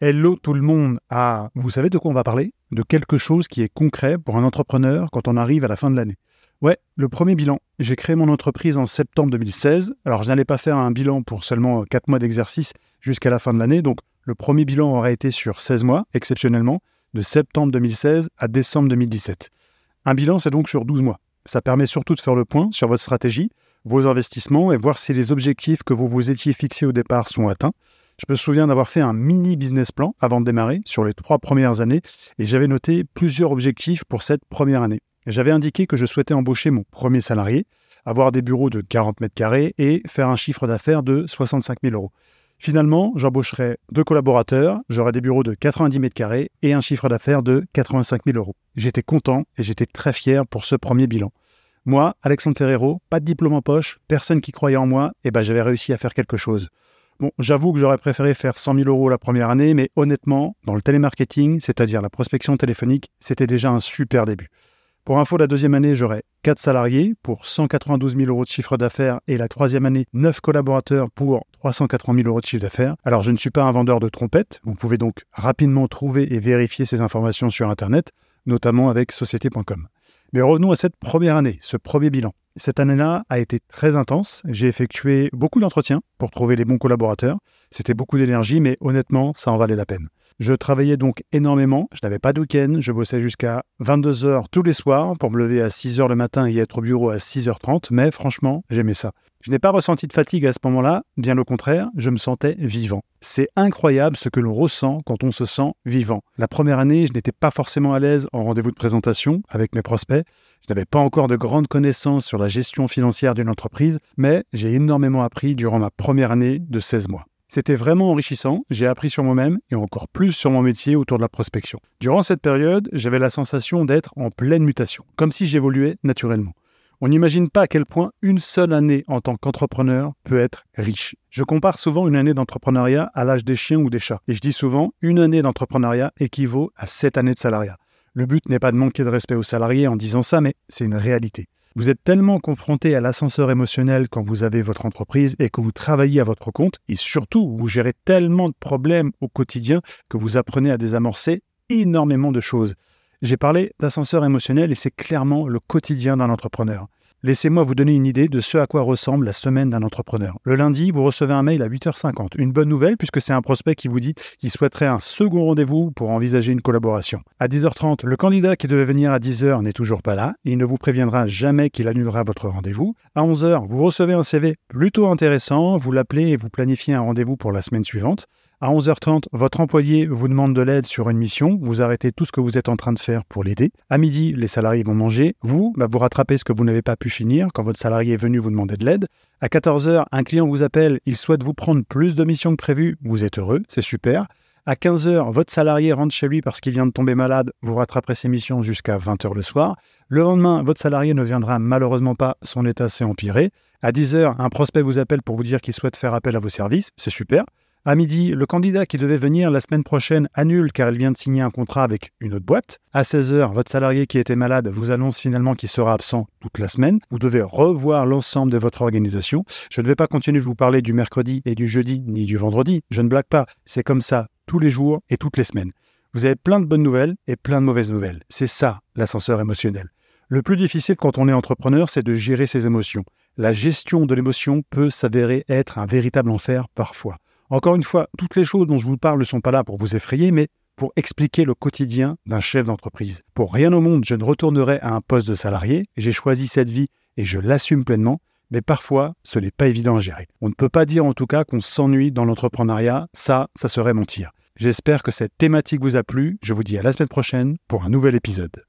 Hello tout le monde. Ah, vous savez de quoi on va parler? De quelque chose qui est concret pour un entrepreneur quand on arrive à la fin de l'année. Ouais, le premier bilan. J'ai créé mon entreprise en septembre 2016. Alors, je n'allais pas faire un bilan pour seulement 4 mois d'exercice jusqu'à la fin de l'année. Donc, le premier bilan aurait été sur 16 mois, exceptionnellement, de septembre 2016 à décembre 2017. Un bilan, c'est donc sur 12 mois. Ça permet surtout de faire le point sur votre stratégie, vos investissements et voir si les objectifs que vous vous étiez fixés au départ sont atteints. Je me souviens d'avoir fait un mini business plan avant de démarrer sur les trois premières années et j'avais noté plusieurs objectifs pour cette première année. J'avais indiqué que je souhaitais embaucher mon premier salarié, avoir des bureaux de 40 mètres carrés et faire un chiffre d'affaires de 65 000 euros. Finalement, j'embaucherai deux collaborateurs, j'aurai des bureaux de 90 mètres carrés et un chiffre d'affaires de 85 000 euros. J'étais content et j'étais très fier pour ce premier bilan. Moi, Alexandre Ferrero, pas de diplôme en poche, personne qui croyait en moi, et ben j'avais réussi à faire quelque chose. Bon, j'avoue que j'aurais préféré faire 100 000 euros la première année, mais honnêtement, dans le télémarketing, c'est-à-dire la prospection téléphonique, c'était déjà un super début. Pour info, la deuxième année, j'aurai 4 salariés pour 192 000 euros de chiffre d'affaires et la troisième année, 9 collaborateurs pour 380 000 euros de chiffre d'affaires. Alors, je ne suis pas un vendeur de trompettes. Vous pouvez donc rapidement trouver et vérifier ces informations sur Internet, notamment avec société.com. Mais revenons à cette première année, ce premier bilan. Cette année-là a été très intense. J'ai effectué beaucoup d'entretiens pour trouver les bons collaborateurs. C'était beaucoup d'énergie, mais honnêtement, ça en valait la peine. Je travaillais donc énormément, je n'avais pas de week-end, je bossais jusqu'à 22h tous les soirs pour me lever à 6h le matin et être au bureau à 6h30, mais franchement, j'aimais ça. Je n'ai pas ressenti de fatigue à ce moment-là, bien au contraire, je me sentais vivant. C'est incroyable ce que l'on ressent quand on se sent vivant. La première année, je n'étais pas forcément à l'aise en rendez-vous de présentation avec mes prospects. Je n'avais pas encore de grandes connaissances sur la gestion financière d'une entreprise, mais j'ai énormément appris durant ma première année de 16 mois. C'était vraiment enrichissant, j'ai appris sur moi-même et encore plus sur mon métier autour de la prospection. Durant cette période, j'avais la sensation d'être en pleine mutation, comme si j'évoluais naturellement. On n'imagine pas à quel point une seule année en tant qu'entrepreneur peut être riche. Je compare souvent une année d'entrepreneuriat à l'âge des chiens ou des chats. Et je dis souvent, une année d'entrepreneuriat équivaut à sept années de salariat. Le but n'est pas de manquer de respect aux salariés en disant ça, mais c'est une réalité. Vous êtes tellement confronté à l'ascenseur émotionnel quand vous avez votre entreprise et que vous travaillez à votre compte, et surtout, vous gérez tellement de problèmes au quotidien que vous apprenez à désamorcer énormément de choses. J'ai parlé d'ascenseur émotionnel et c'est clairement le quotidien d'un entrepreneur. Laissez-moi vous donner une idée de ce à quoi ressemble la semaine d'un entrepreneur. Le lundi, vous recevez un mail à 8h50. Une bonne nouvelle puisque c'est un prospect qui vous dit qu'il souhaiterait un second rendez-vous pour envisager une collaboration. À 10h30, le candidat qui devait venir à 10h n'est toujours pas là il ne vous préviendra jamais qu'il annulera votre rendez-vous. À 11h, vous recevez un CV plutôt intéressant, vous l'appelez et vous planifiez un rendez-vous pour la semaine suivante. À 11h30, votre employé vous demande de l'aide sur une mission, vous arrêtez tout ce que vous êtes en train de faire pour l'aider. À midi, les salariés vont manger, vous, bah, vous rattrapez ce que vous n'avez pas pu finir quand votre salarié est venu vous demander de l'aide. À 14h, un client vous appelle, il souhaite vous prendre plus de missions que prévu, vous êtes heureux, c'est super. À 15h, votre salarié rentre chez lui parce qu'il vient de tomber malade, vous rattraperez ses missions jusqu'à 20h le soir. Le lendemain, votre salarié ne viendra malheureusement pas, son état s'est empiré. À 10h, un prospect vous appelle pour vous dire qu'il souhaite faire appel à vos services, c'est super. À midi, le candidat qui devait venir la semaine prochaine annule car il vient de signer un contrat avec une autre boîte. À 16h, votre salarié qui était malade vous annonce finalement qu'il sera absent toute la semaine. Vous devez revoir l'ensemble de votre organisation. Je ne vais pas continuer de vous parler du mercredi et du jeudi ni du vendredi. Je ne blague pas. C'est comme ça tous les jours et toutes les semaines. Vous avez plein de bonnes nouvelles et plein de mauvaises nouvelles. C'est ça l'ascenseur émotionnel. Le plus difficile quand on est entrepreneur, c'est de gérer ses émotions. La gestion de l'émotion peut s'avérer être un véritable enfer parfois. Encore une fois, toutes les choses dont je vous parle ne sont pas là pour vous effrayer, mais pour expliquer le quotidien d'un chef d'entreprise. Pour rien au monde, je ne retournerai à un poste de salarié. J'ai choisi cette vie et je l'assume pleinement. Mais parfois, ce n'est pas évident à gérer. On ne peut pas dire en tout cas qu'on s'ennuie dans l'entrepreneuriat. Ça, ça serait mentir. J'espère que cette thématique vous a plu. Je vous dis à la semaine prochaine pour un nouvel épisode.